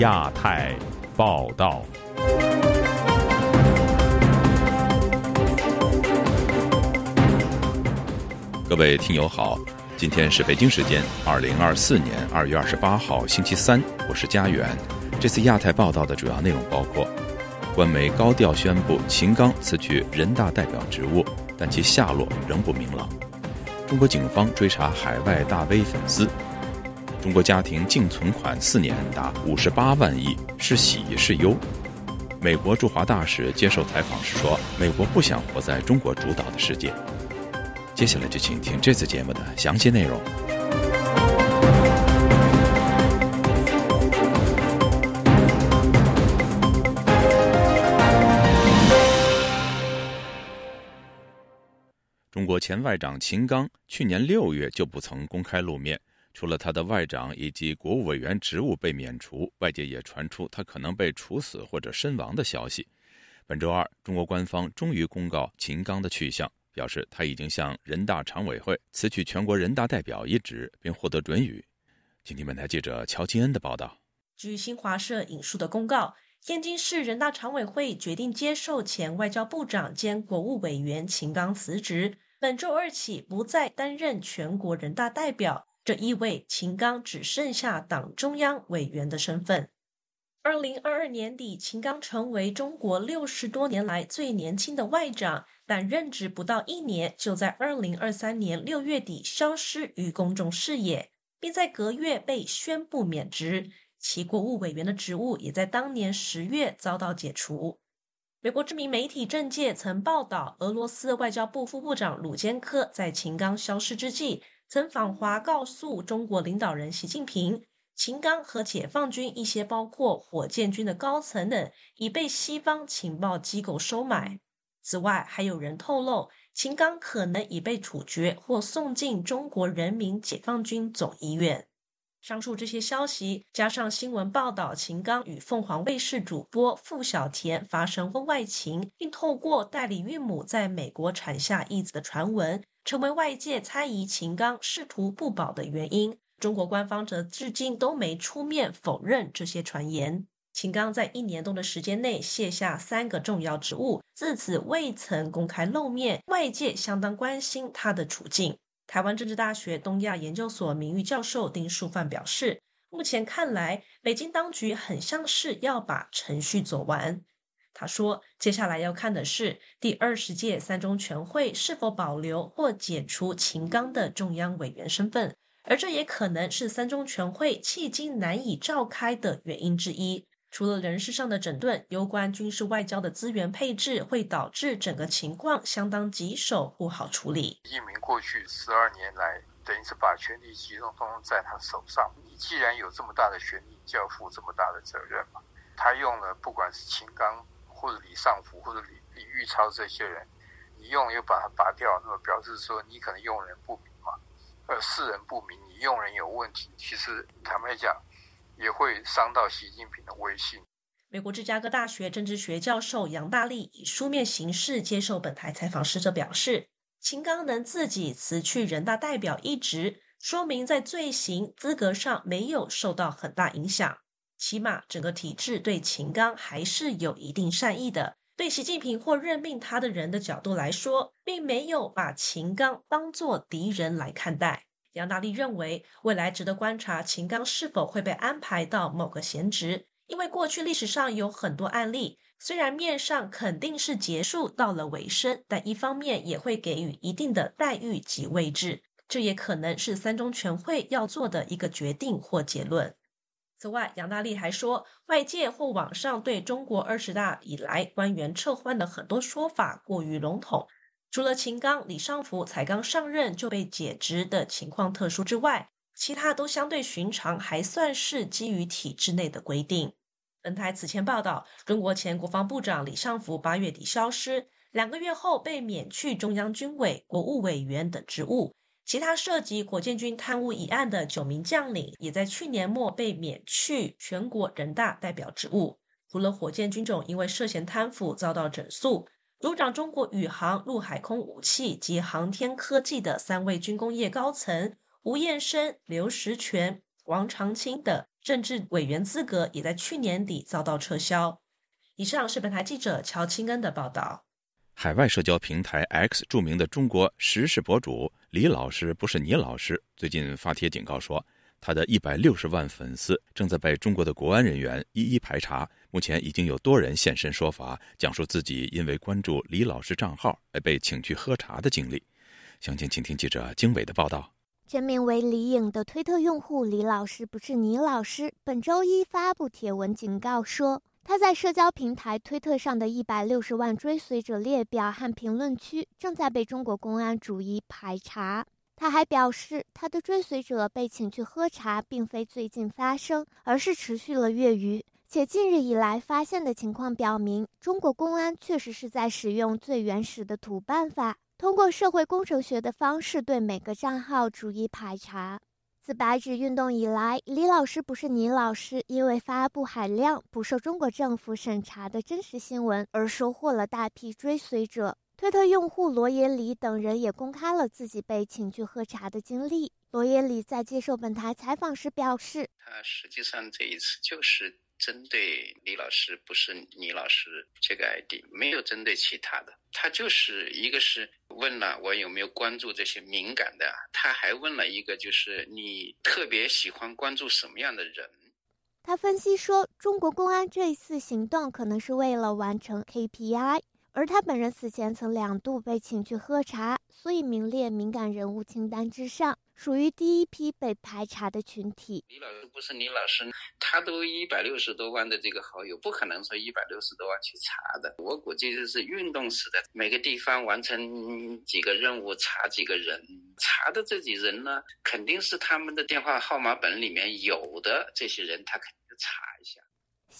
亚太报道。各位听友好，今天是北京时间二零二四年二月二十八号星期三，我是家园。这次亚太报道的主要内容包括：官媒高调宣布秦刚辞去人大代表职务，但其下落仍不明朗；中国警方追查海外大 V 粉丝；中国家庭净存款四年达五十八万亿，是喜是忧？美国驻华大使接受采访时说：“美国不想活在中国主导的世界。”接下来就请听这次节目的详细内容。中国前外长秦刚去年六月就不曾公开露面，除了他的外长以及国务委员职务被免除，外界也传出他可能被处死或者身亡的消息。本周二，中国官方终于公告秦刚的去向。表示他已经向人大常委会辞去全国人大代表一职，并获得准予。请听本台记者乔金恩的报道。据新华社引述的公告，天津市人大常委会决定接受前外交部长兼国务委员秦刚辞职，本周二起不再担任全国人大代表。这意味秦刚只剩下党中央委员的身份。二零二二年底，秦刚成为中国六十多年来最年轻的外长。但任职不到一年，就在二零二三年六月底消失于公众视野，并在隔月被宣布免职。其国务委员的职务也在当年十月遭到解除。美国知名媒体《政界》曾报道，俄罗斯外交部副部长鲁坚科在秦刚消失之际，曾访华告诉中国领导人习近平，秦刚和解放军一些包括火箭军的高层等已被西方情报机构收买。此外，还有人透露，秦刚可能已被处决或送进中国人民解放军总医院。上述这些消息，加上新闻报道秦刚与凤凰卫视主播傅小田发生婚外情，并透过代理孕母在美国产下一子的传闻，成为外界猜疑秦刚仕途不保的原因。中国官方则至今都没出面否认这些传言。秦刚在一年多的时间内卸下三个重要职务，自此未曾公开露面，外界相当关心他的处境。台湾政治大学东亚研究所名誉教授丁树范表示，目前看来，北京当局很像是要把程序走完。他说，接下来要看的是第二十届三中全会是否保留或解除秦刚的中央委员身份，而这也可能是三中全会迄今难以召开的原因之一。除了人事上的整顿，有关军事外交的资源配置会导致整个情况相当棘手，不好处理。习近平过去十二年来，等于是把权力集中通通在他手上。你既然有这么大的权力，就要负这么大的责任嘛。他用了不管是秦刚或者李尚福或者李李玉超这些人，你用又把他拔掉，那么表示说你可能用人不明嘛，呃，世人不明，你用人有问题。其实坦白讲。也会伤到习近平的威信。美国芝加哥大学政治学教授杨大力以书面形式接受本台采访时，则表示，秦刚能自己辞去人大代表一职，说明在罪行资格上没有受到很大影响。起码整个体制对秦刚还是有一定善意的。对习近平或任命他的人的角度来说，并没有把秦刚当作敌人来看待。杨大力认为，未来值得观察秦刚是否会被安排到某个闲职，因为过去历史上有很多案例，虽然面上肯定是结束到了尾声，但一方面也会给予一定的待遇及位置，这也可能是三中全会要做的一个决定或结论。此外，杨大力还说，外界或网上对中国二十大以来官员撤换的很多说法过于笼统。除了秦刚、李尚福才刚上任就被解职的情况特殊之外，其他都相对寻常，还算是基于体制内的规定。本台此前报道，中国前国防部长李尚福八月底消失，两个月后被免去中央军委国务委员等职务。其他涉及火箭军贪污一案的九名将领，也在去年末被免去全国人大代表职务。除了火箭军种因为涉嫌贪腐遭到整肃。组长中国宇航、陆海空武器及航天科技的三位军工业高层吴彦生、刘石泉、王长青等，政治委员资格也在去年底遭到撤销。以上是本台记者乔清恩的报道。海外社交平台 X 著名的中国时事博主李老师不是倪老师，最近发帖警告说，他的一百六十万粉丝正在被中国的国安人员一一排查。目前已经有多人现身说法，讲述自己因为关注李老师账号而被请去喝茶的经历。详情，请听记者经纬的报道。真名为李颖的推特用户李老师不是倪老师，本周一发布帖文警告说。他在社交平台推特上的一百六十万追随者列表和评论区正在被中国公安逐一排查。他还表示，他的追随者被请去喝茶，并非最近发生，而是持续了月余。且近日以来发现的情况表明，中国公安确实是在使用最原始的土办法，通过社会工程学的方式对每个账号逐一排查。自白纸运动以来，李老师不是倪老师，因为发布海量不受中国政府审查的真实新闻而收获了大批追随者。推特用户罗延里等人也公开了自己被请去喝茶的经历。罗延里在接受本台采访时表示：“他实际上这一次就是。”针对李老师不是李老师这个 ID，没有针对其他的，他就是一个是问了我有没有关注这些敏感的，他还问了一个就是你特别喜欢关注什么样的人。他分析说，中国公安这一次行动可能是为了完成 KPI。而他本人此前曾两度被请去喝茶，所以名列敏感人物清单之上，属于第一批被排查的群体。李老师不是李老师，他都一百六十多万的这个好友，不可能说一百六十多万去查的。我估计就是运动式的，每个地方完成几个任务，查几个人，查的这几人呢，肯定是他们的电话号码本里面有的这些人，他肯定查一下。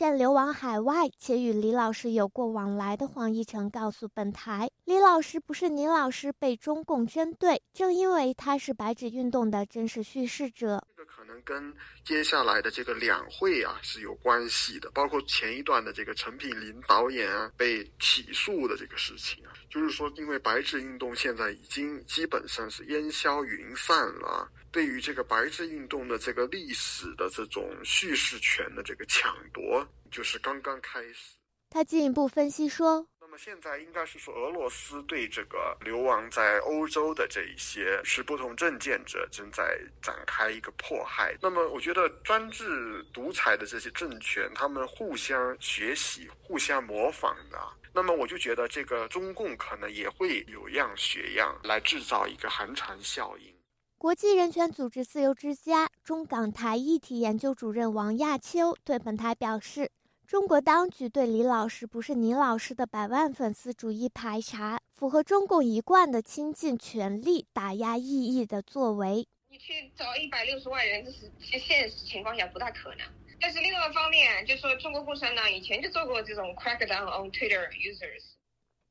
现流亡海外且与李老师有过往来的黄奕成告诉本台，李老师不是倪老师被中共针对，正因为他是白纸运动的真实叙事者。可能跟接下来的这个两会啊是有关系的，包括前一段的这个陈品林导演啊被起诉的这个事情啊，就是说因为白纸运动现在已经基本上是烟消云散了。对于这个白纸运动的这个历史的这种叙事权的这个抢夺，就是刚刚开始。他进一步分析说：“那么现在应该是说，俄罗斯对这个流亡在欧洲的这一些持不同政见者正在展开一个迫害。那么，我觉得专制独裁的这些政权，他们互相学习、互相模仿的。那么，我就觉得这个中共可能也会有样学样，来制造一个寒蝉效应。”国际人权组织自由之家中港台议题研究主任王亚秋对本台表示：“中国当局对李老师不是倪老师的百万粉丝逐一排查，符合中共一贯的倾尽全力打压异议的作为。你去找一百六十万人，这是其现实情况下不大可能。但是另外一方面，就说中国共产党以前就做过这种 crackdown on Twitter users。”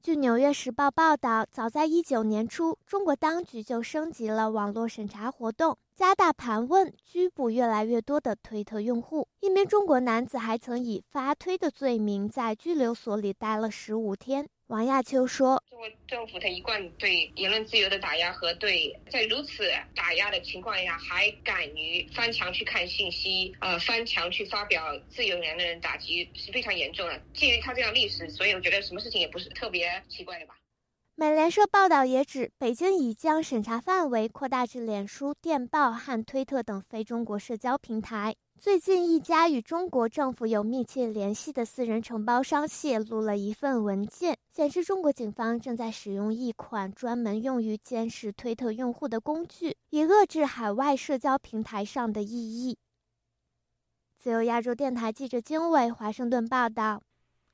据《纽约时报》报道，早在一九年初，中国当局就升级了网络审查活动，加大盘问、拘捕越来越多的推特用户。一名中国男子还曾以发推的罪名在拘留所里待了十五天。王亚秋说：“中国政府他一贯对言论自由的打压和对在如此打压的情况下还敢于翻墙去看信息，呃，翻墙去发表自由言论，打击是非常严重的。基于他这样历史，所以我觉得什么事情也不是特别奇怪的吧。”美联社报道也指，北京已将审查范围扩大至脸书、电报和推特等非中国社交平台。最近，一家与中国政府有密切联系的私人承包商泄露了一份文件，显示中国警方正在使用一款专门用于监视推特用户的工具，以遏制海外社交平台上的异议。自由亚洲电台记者经纬华盛顿报道。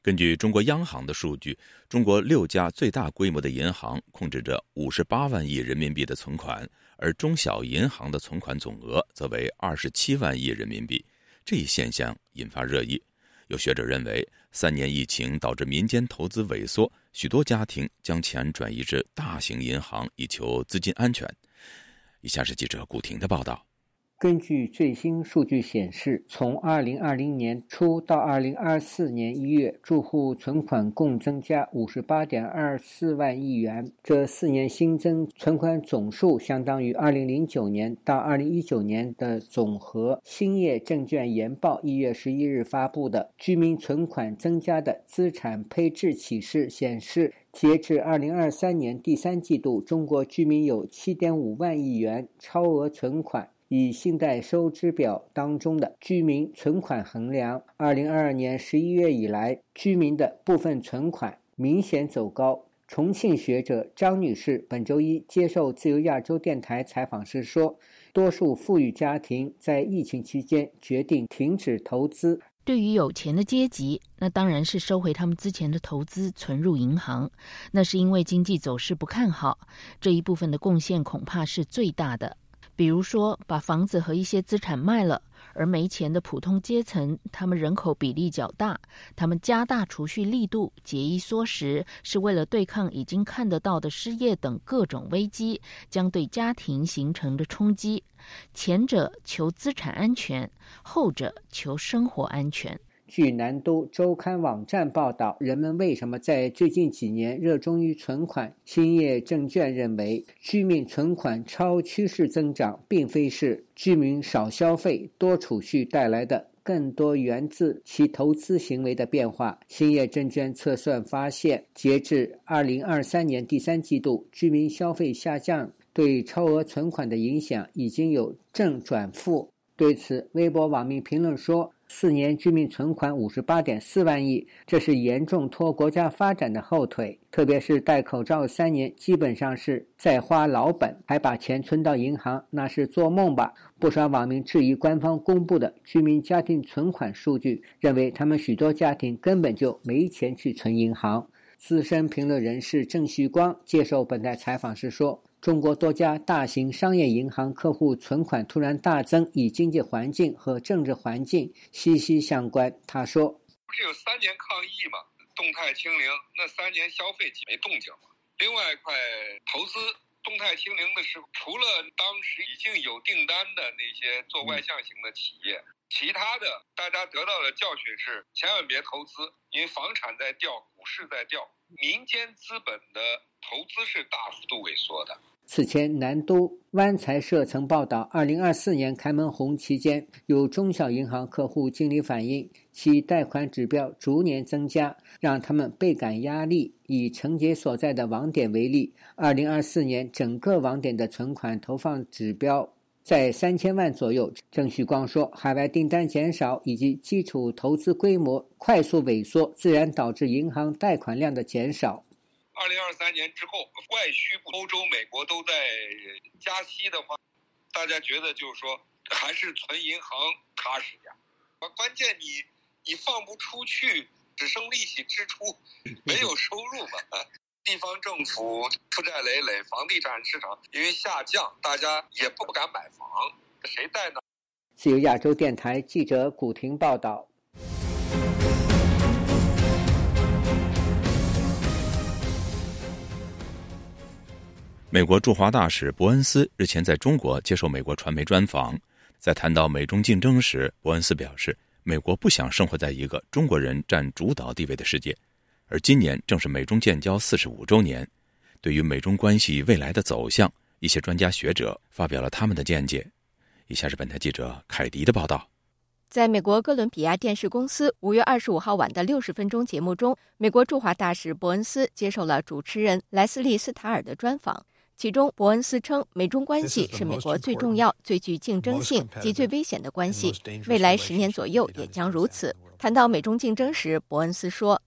根据中国央行的数据，中国六家最大规模的银行控制着五十八万亿人民币的存款。而中小银行的存款总额则为二十七万亿人民币，这一现象引发热议。有学者认为，三年疫情导致民间投资萎缩，许多家庭将钱转移至大型银行以求资金安全。以下是记者古婷的报道。根据最新数据显示，从2020年初到2024年1月，住户存款共增加58.24万亿元。这四年新增存款总数相当于2009年到2019年的总和。兴业证券研报1月11日发布的居民存款增加的资产配置启示显示，截至2023年第三季度，中国居民有7.5万亿元超额存款。以信贷收支表当中的居民存款衡量，二零二二年十一月以来，居民的部分存款明显走高。重庆学者张女士本周一接受自由亚洲电台采访时说：“多数富裕家庭在疫情期间决定停止投资。对于有钱的阶级，那当然是收回他们之前的投资，存入银行。那是因为经济走势不看好，这一部分的贡献恐怕是最大的。”比如说，把房子和一些资产卖了，而没钱的普通阶层，他们人口比例较大，他们加大储蓄力度、节衣缩食，是为了对抗已经看得到的失业等各种危机将对家庭形成的冲击。前者求资产安全，后者求生活安全。据南都周刊网站报道，人们为什么在最近几年热衷于存款？兴业证券认为，居民存款超趋势增长，并非是居民少消费、多储蓄带来的，更多源自其投资行为的变化。兴业证券测算发现，截至二零二三年第三季度，居民消费下降对超额存款的影响已经有正转负。对此，微博网民评论说。四年居民存款五十八点四万亿，这是严重拖国家发展的后腿。特别是戴口罩三年，基本上是在花老本，还把钱存到银行，那是做梦吧？不少网民质疑官方公布的居民家庭存款数据，认为他们许多家庭根本就没钱去存银行。资深评论人士郑旭光接受本台采访时说。中国多家大型商业银行客户存款突然大增，与经济环境和政治环境息息相关。他说：“不是有三年抗疫嘛，动态清零，那三年消费没动静嘛。另外一块投资，动态清零的时候，除了当时已经有订单的那些做外向型的企业，其他的大家得到的教训是，千万别投资，因为房产在掉，股市在掉，民间资本的投资是大幅度萎缩的。”此前，南都湾财社曾报道，二零二四年开门红期间，有中小银行客户经理反映，其贷款指标逐年增加，让他们倍感压力。以程杰所在的网点为例，二零二四年整个网点的存款投放指标在三千万左右。郑旭光说，海外订单减少以及基础投资规模快速萎缩，自然导致银行贷款量的减少。二零二三年之后，外需欧洲、美国都在加息的话，大家觉得就是说，还是存银行踏实点。关键你你放不出去，只剩利息支出，没有收入嘛。地方政府负债累累，房地产市场因为下降，大家也不敢买房，谁贷呢？自由亚洲电台记者古婷报道。美国驻华大使伯恩斯日前在中国接受美国传媒专访，在谈到美中竞争时，伯恩斯表示，美国不想生活在一个中国人占主导地位的世界，而今年正是美中建交四十五周年。对于美中关系未来的走向，一些专家学者发表了他们的见解。以下是本台记者凯迪的报道。在美国哥伦比亚电视公司五月二十五号晚的六十分钟节目中，美国驻华大使伯恩斯接受了主持人莱斯利·斯塔尔的专访。其中，伯恩斯称，美中关系是美国最重要、最具竞争性及最危险的关系，未来十年左右也将如此。谈到美中竞争时，伯恩斯说：“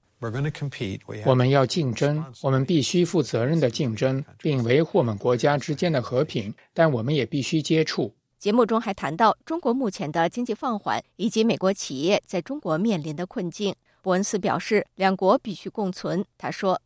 我们要竞争，我们必须负责任的竞争，并维护我们国家之间的和平，但我们也必须接触。”节目中还谈到中国目前的经济放缓以及美国企业在中国面临的困境。伯恩斯表示，两国必须共存。他说。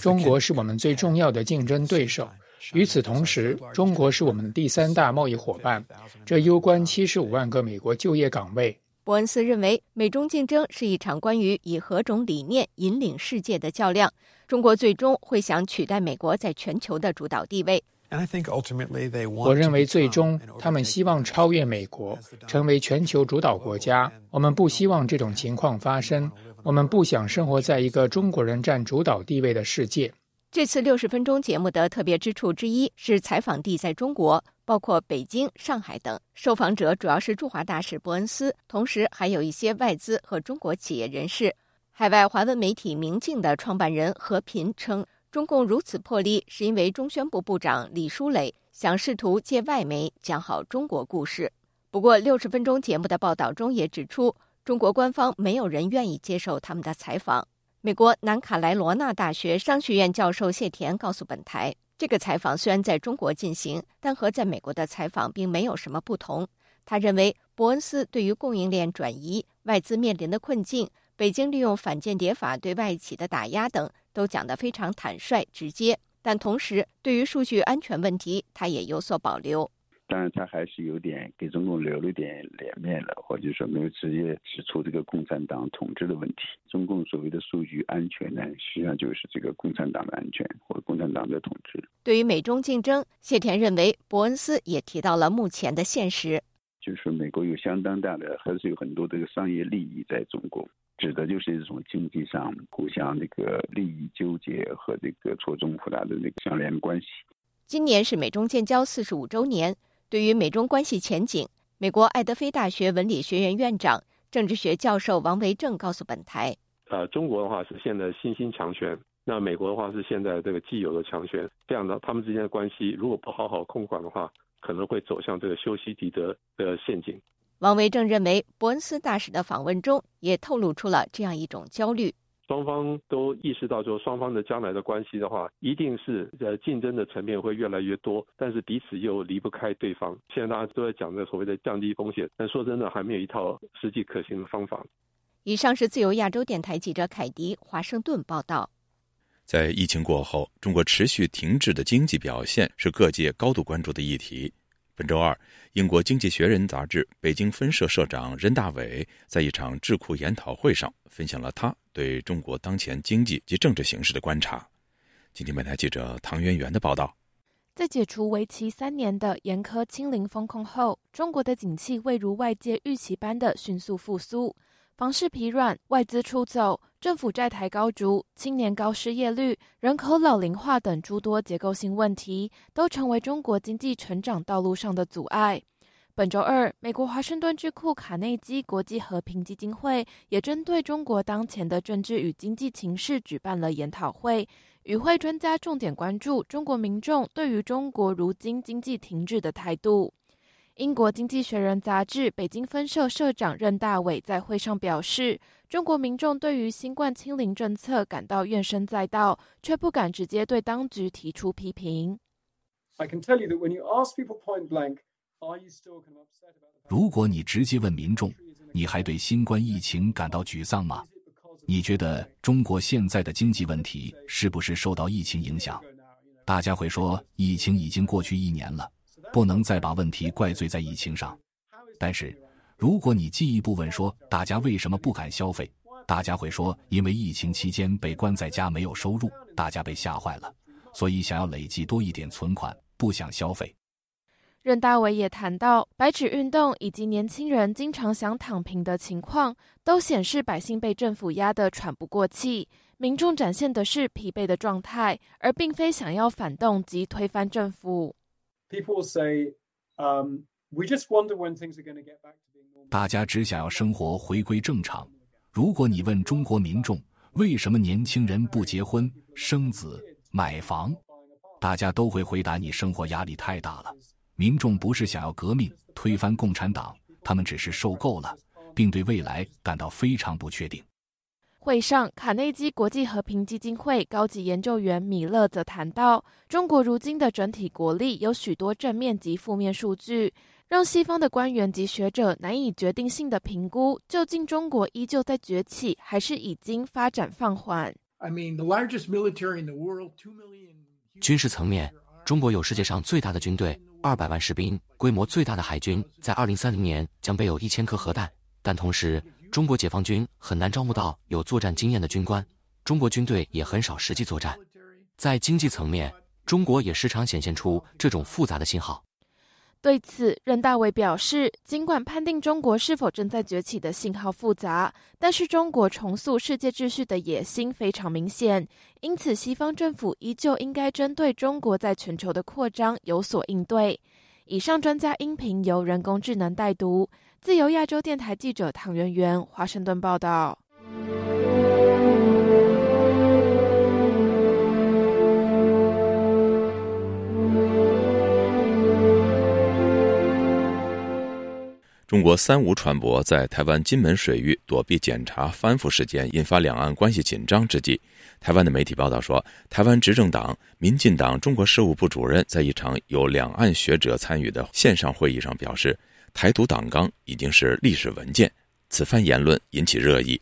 中国是我们最重要的竞争对手。与此同时，中国是我们第三大贸易伙伴，这攸关七十五万个美国就业岗位。伯恩斯认为，美中竞争是一场关于以何种理念引领世界的较量。中国最终会想取代美国在全球的主导地位。我认为最终他们希望超越美国，成为全球主导国家。我们不希望这种情况发生。我们不想生活在一个中国人占主导地位的世界。这次六十分钟节目的特别之处之一是采访地在中国，包括北京、上海等。受访者主要是驻华大使伯恩斯，同时还有一些外资和中国企业人士。海外华文媒体《明镜》的创办人何平称。中共如此破例，是因为中宣部部长李书磊想试图借外媒讲好中国故事。不过，六十分钟节目的报道中也指出，中国官方没有人愿意接受他们的采访。美国南卡莱罗纳大学商学院教授谢田告诉本台，这个采访虽然在中国进行，但和在美国的采访并没有什么不同。他认为，伯恩斯对于供应链转移、外资面临的困境、北京利用反间谍法对外企的打压等。都讲得非常坦率直接，但同时对于数据安全问题，他也有所保留。当然，他还是有点给中共留了点脸面了，或者说没有直接指出这个共产党统治的问题。中共所谓的数据安全呢，实际上就是这个共产党的安全或者共产党的统治。对于美中竞争，谢田认为伯恩斯也提到了目前的现实，就是美国有相当大的，还是有很多这个商业利益在中国。指的就是一种经济上互相这个利益纠结和这个错综复杂的这个相连关系。今年是美中建交四十五周年，对于美中关系前景，美国爱德菲大学文理学院院长、政治学教授王维正告诉本台：“呃，中国的话是现在新兴强权，那美国的话是现在这个既有的强权，这样的他们之间的关系如果不好好控管的话，可能会走向这个修昔底德的陷阱。”王维正认为，伯恩斯大使的访问中也透露出了这样一种焦虑。双方都意识到，说双方的将来的关系的话，一定是呃竞争的层面会越来越多，但是彼此又离不开对方。现在大家都在讲这所谓的降低风险，但说真的，还没有一套实际可行的方法。以上是自由亚洲电台记者凯迪华盛顿报道。在疫情过后，中国持续停滞的经济表现是各界高度关注的议题。本周二，英国《经济学人》杂志北京分社社长任大伟在一场智库研讨会上分享了他对中国当前经济及政治形势的观察。今天，本台记者唐媛媛的报道：在解除为期三年的严苛清零风控后，中国的景气未如外界预期般的迅速复苏。房市疲软，外资出走，政府债台高筑，青年高失业率，人口老龄化等诸多结构性问题，都成为中国经济成长道路上的阻碍。本周二，美国华盛顿智库卡内基国际和平基金会也针对中国当前的政治与经济情势举办了研讨会。与会专家重点关注中国民众对于中国如今经济停滞的态度。英国《经济学人》杂志北京分社社长任大伟在会上表示，中国民众对于新冠清零政策感到怨声载道，却不敢直接对当局提出批评。如果你直接问民众，你还对新冠疫情感到沮丧吗？你觉得中国现在的经济问题是不是受到疫情影响？大家会说，疫情已经过去一年了。不能再把问题怪罪在疫情上，但是，如果你进一步问说大家为什么不敢消费，大家会说因为疫情期间被关在家没有收入，大家被吓坏了，所以想要累积多一点存款，不想消费。任大伟也谈到，白纸运动以及年轻人经常想躺平的情况，都显示百姓被政府压得喘不过气，民众展现的是疲惫的状态，而并非想要反动及推翻政府。People say, um, we just wonder when things are going to get back to being normal. 大家只想要生活回归正常。如果你问中国民众为什么年轻人不结婚、生子、买房，大家都会回答你：生活压力太大了。民众不是想要革命、推翻共产党，他们只是受够了，并对未来感到非常不确定。会上，卡内基国际和平基金会高级研究员米勒则谈到，中国如今的整体国力有许多正面及负面数据，让西方的官员及学者难以决定性的评估，究竟中国依旧在崛起，还是已经发展放缓。I mean, the largest military in the world, two million. 军事层面，中国有世界上最大的军队，二百万士兵，规模最大的海军，在二零三零年将备有一千颗核弹，但同时。中国解放军很难招募到有作战经验的军官，中国军队也很少实际作战。在经济层面，中国也时常显现出这种复杂的信号。对此，任大伟表示，尽管判定中国是否正在崛起的信号复杂，但是中国重塑世界秩序的野心非常明显，因此西方政府依旧应该针对中国在全球的扩张有所应对。以上专家音频由人工智能代读，自由亚洲电台记者唐媛媛华盛顿报道。中国三无船舶在台湾金门水域躲避检查翻覆事件，引发两岸关系紧张之际，台湾的媒体报道说，台湾执政党民进党中国事务部主任在一场有两岸学者参与的线上会议上表示，台独党纲已经是历史文件。此番言论引起热议，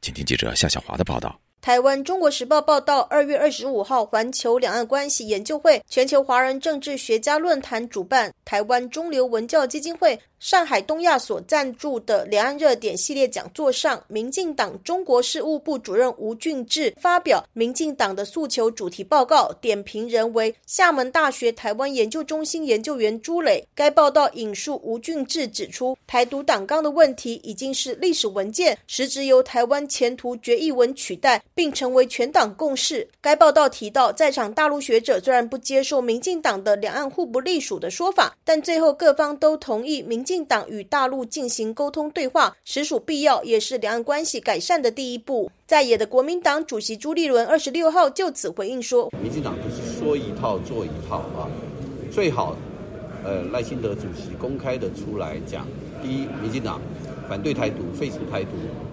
请听记者夏小华的报道。台湾《中国时报》报道，二月二十五号，环球两岸关系研究会全球华人政治学家论坛主办，台湾中流文教基金会。上海东亚所赞助的两岸热点系列讲座上，民进党中国事务部主任吴俊志发表民进党的诉求主题报告，点评人为厦门大学台湾研究中心研究员朱磊。该报道引述吴俊志指出，台独党纲的问题已经是历史文件，实质由台湾前途决议文取代，并成为全党共识。该报道提到，在场大陆学者虽然不接受民进党的两岸互不隶属的说法，但最后各方都同意民。进党与大陆进行沟通对话，实属必要，也是两岸关系改善的第一步。在野的国民党主席朱立伦二十六号就此回应说：“民进党不是说一套做一套啊，最好，呃，赖清德主席公开的出来讲，第一，民进党反对台独，废除台独，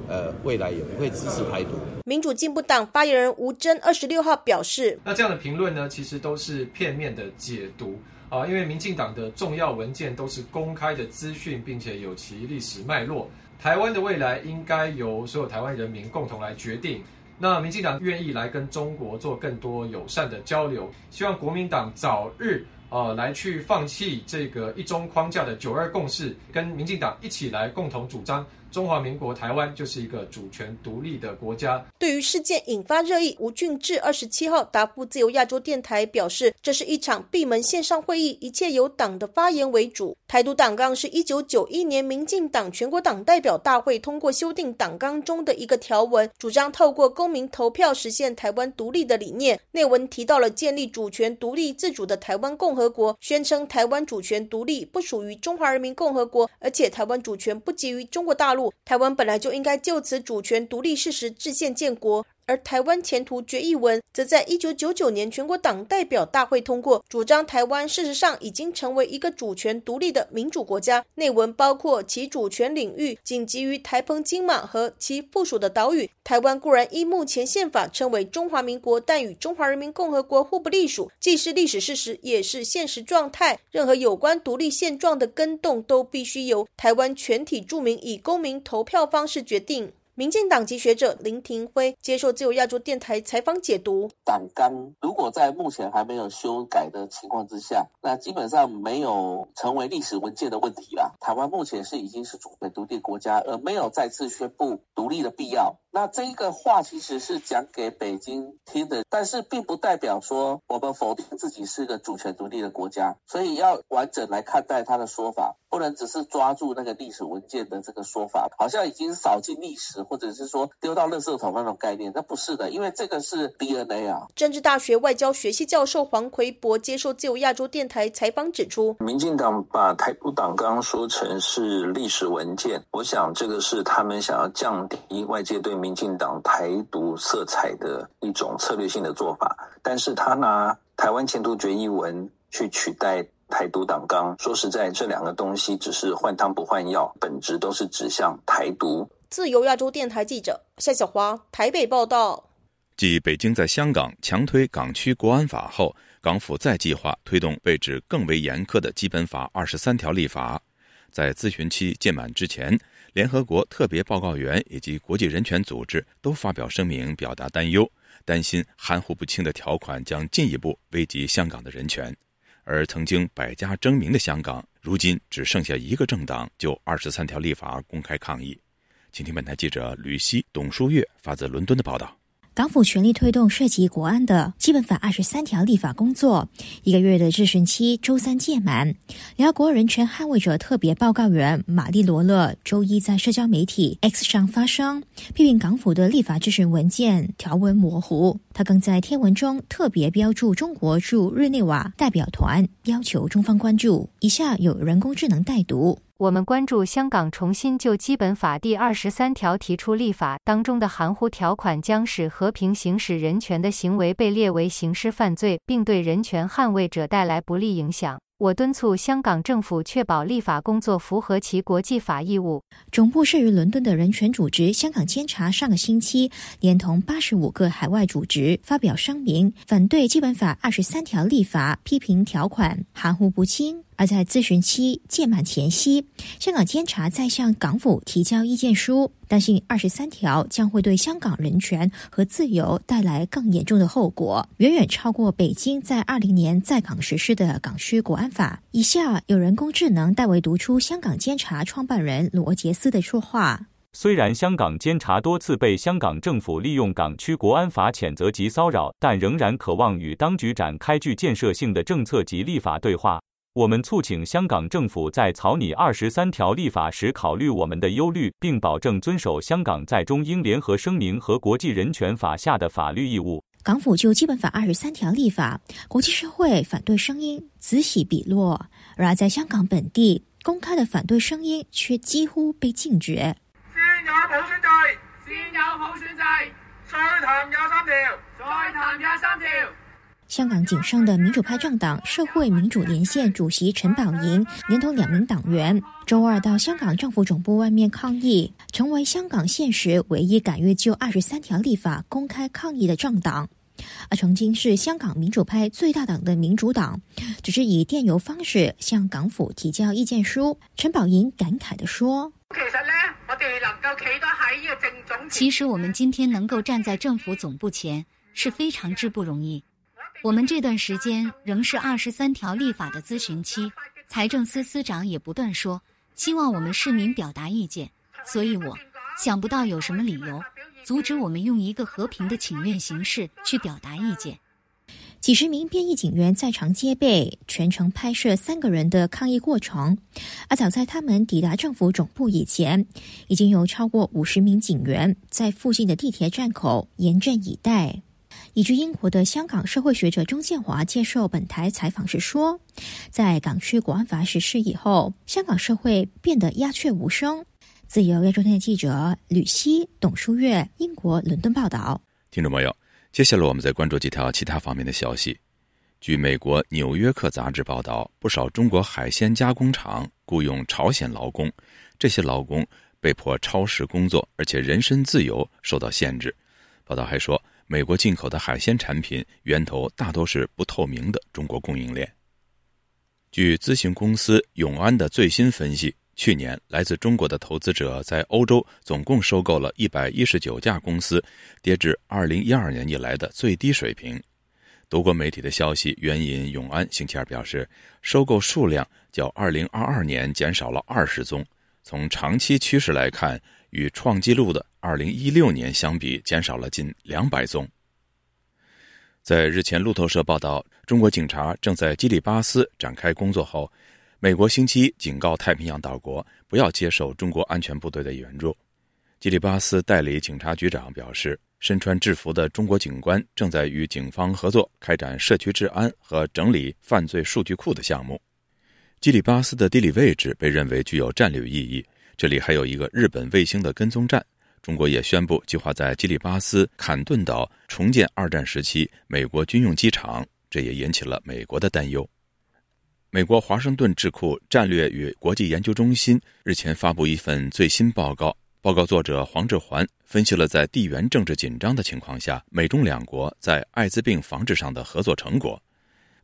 呃，未来也不会支持台独。”民主进步党发言人吴征二十六号表示：“那这样的评论呢，其实都是片面的解读。”啊，因为民进党的重要文件都是公开的资讯，并且有其历史脉络。台湾的未来应该由所有台湾人民共同来决定。那民进党愿意来跟中国做更多友善的交流，希望国民党早日呃来去放弃这个一中框架的九二共识，跟民进党一起来共同主张。中华民国台湾就是一个主权独立的国家。对于事件引发热议，吴俊志二十七号答复自由亚洲电台表示，这是一场闭门线上会议，一切由党的发言为主。台独党纲是一九九一年民进党全国党代表大会通过修订党纲中的一个条文，主张透过公民投票实现台湾独立的理念。内文提到了建立主权独立自主的台湾共和国，宣称台湾主权独立不属于中华人民共和国，而且台湾主权不基于中国大陆。台湾本来就应该就此主权独立事实制宪建国。而台湾前途决议文则在一九九九年全国党代表大会通过，主张台湾事实上已经成为一个主权独立的民主国家。内文包括其主权领域仅基于台澎金马和其附属的岛屿。台湾固然依目前宪法称为中华民国，但与中华人民共和国互不隶属，既是历史事实，也是现实状态。任何有关独立现状的更动，都必须由台湾全体住民以公民投票方式决定。民进党籍学者林廷辉接受自由亚洲电台采访解读：党纲如果在目前还没有修改的情况之下，那基本上没有成为历史文件的问题啦。台湾目前是已经是主权独立国家，而没有再次宣布独立的必要。那这一个话其实是讲给北京听的，但是并不代表说我们否定自己是个主权独立的国家，所以要完整来看待他的说法，不能只是抓住那个历史文件的这个说法，好像已经扫进历史，或者是说丢到垃圾桶那种概念，那不是的，因为这个是 DNA 啊。政治大学外交学系教授黄奎博接受自由亚洲电台采访指出，民进党把台独党纲说成是历史文件，我想这个是他们想要降低外界对民。民进党台独色彩的一种策略性的做法，但是他拿台湾前途决议文去取代台独党纲，说实在，这两个东西只是换汤不换药，本质都是指向台独。自由亚洲电台记者夏小华台北报道。继北京在香港强推港区国安法后，港府再计划推动被指更为严苛的基本法二十三条立法，在咨询期届满之前。联合国特别报告员以及国际人权组织都发表声明，表达担忧，担心含糊不清的条款将进一步危及香港的人权。而曾经百家争鸣的香港，如今只剩下一个政党就二十三条立法公开抗议。请听本台记者吕希、董书月发自伦敦的报道。港府全力推动涉及国安的基本法二十三条立法工作，一个月的质询期周三届满。联合国人权捍卫者特别报告员玛丽罗勒周一在社交媒体 X 上发声，批评港府的立法质询文件条文模糊。他更在贴文中特别标注中国驻日内瓦代表团，要求中方关注。以下有人工智能代读。我们关注香港重新就基本法第二十三条提出立法当中的含糊条款，将使和平行使人权的行为被列为刑事犯罪，并对人权捍卫者带来不利影响。我敦促香港政府确保立法工作符合其国际法义务。总部设于伦敦的人权组织香港监察上个星期连同八十五个海外组织发表声明，反对基本法二十三条立法，批评条款含糊不清。而在咨询期届满前夕，香港监察在向港府提交意见书，担心二十三条将会对香港人权和自由带来更严重的后果，远远超过北京在二零年在港实施的港区国安法。以下有人工智能代为读出香港监察创办人罗杰斯的说话：虽然香港监察多次被香港政府利用港区国安法谴责及骚扰，但仍然渴望与当局展开具建设性的政策及立法对话。我们促请香港政府在草拟二十三条立法时考虑我们的忧虑，并保证遵守香港在中英联合声明和国际人权法下的法律义务。港府就基本法二十三条立法，国际社会反对声音此起彼落，然而在香港本地，公开的反对声音却几乎被禁绝。先有普选制，先有普选制，再谈廿三条，再谈廿三条。香港仅剩的民主派政党社会民主连线主席陈宝莹，连同两名党员，周二到香港政府总部外面抗议，成为香港现实唯一敢于就二十三条立法公开抗议的政党。而曾经是香港民主派最大党的民主党，只是以电邮方式向港府提交意见书。陈宝莹感慨地说：“其实呢，我哋能够企得喺个政总，其实我们今天能够站在政府总部前，是非常之不容易。”我们这段时间仍是二十三条立法的咨询期，财政司司长也不断说希望我们市民表达意见，所以我想不到有什么理由阻止我们用一个和平的请愿形式去表达意见。几十名便衣警员在场戒备，全程拍摄三个人的抗议过程。而早在他们抵达政府总部以前，已经有超过五十名警员在附近的地铁站口严阵以待。移居英国的香港社会学者钟建华接受本台采访时说：“在港区国安法实施以后，香港社会变得鸦雀无声。”自由亚洲电台记者吕希、董书月，英国伦敦报道。听众朋友，接下来我们再关注几条其他方面的消息。据美国《纽约客》杂志报道，不少中国海鲜加工厂雇佣朝鲜劳工，这些劳工被迫超时工作，而且人身自由受到限制。报道还说。美国进口的海鲜产品源头大多是不透明的中国供应链。据咨询公司永安的最新分析，去年来自中国的投资者在欧洲总共收购了一百一十九家公司，跌至二零一二年以来的最低水平。德国媒体的消息援引永安星期二表示，收购数量较二零二二年减少了二十宗。从长期趋势来看，与创纪录的2016年相比，减少了近两百宗。在日前路透社报道，中国警察正在基里巴斯展开工作后，美国星期一警告太平洋岛国不要接受中国安全部队的援助。基里巴斯代理警察局长表示，身穿制服的中国警官正在与警方合作，开展社区治安和整理犯罪数据库的项目。基里巴斯的地理位置被认为具有战略意义，这里还有一个日本卫星的跟踪站。中国也宣布计划在基里巴斯坎顿岛重建二战时期美国军用机场，这也引起了美国的担忧。美国华盛顿智库战略与国际研究中心日前发布一份最新报告，报告作者黄志环分析了在地缘政治紧张的情况下，美中两国在艾滋病防治上的合作成果。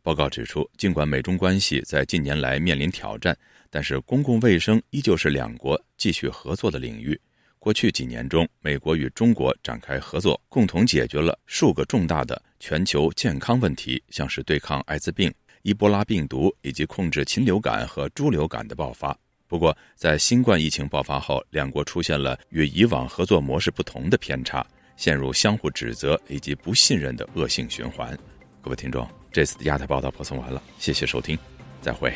报告指出，尽管美中关系在近年来面临挑战，但是公共卫生依旧是两国继续合作的领域。过去几年中，美国与中国展开合作，共同解决了数个重大的全球健康问题，像是对抗艾滋病、伊波拉病毒以及控制禽流感和猪流感的爆发。不过，在新冠疫情爆发后，两国出现了与以往合作模式不同的偏差，陷入相互指责以及不信任的恶性循环。各位听众，这次的亚太报道播送完了，谢谢收听，再会。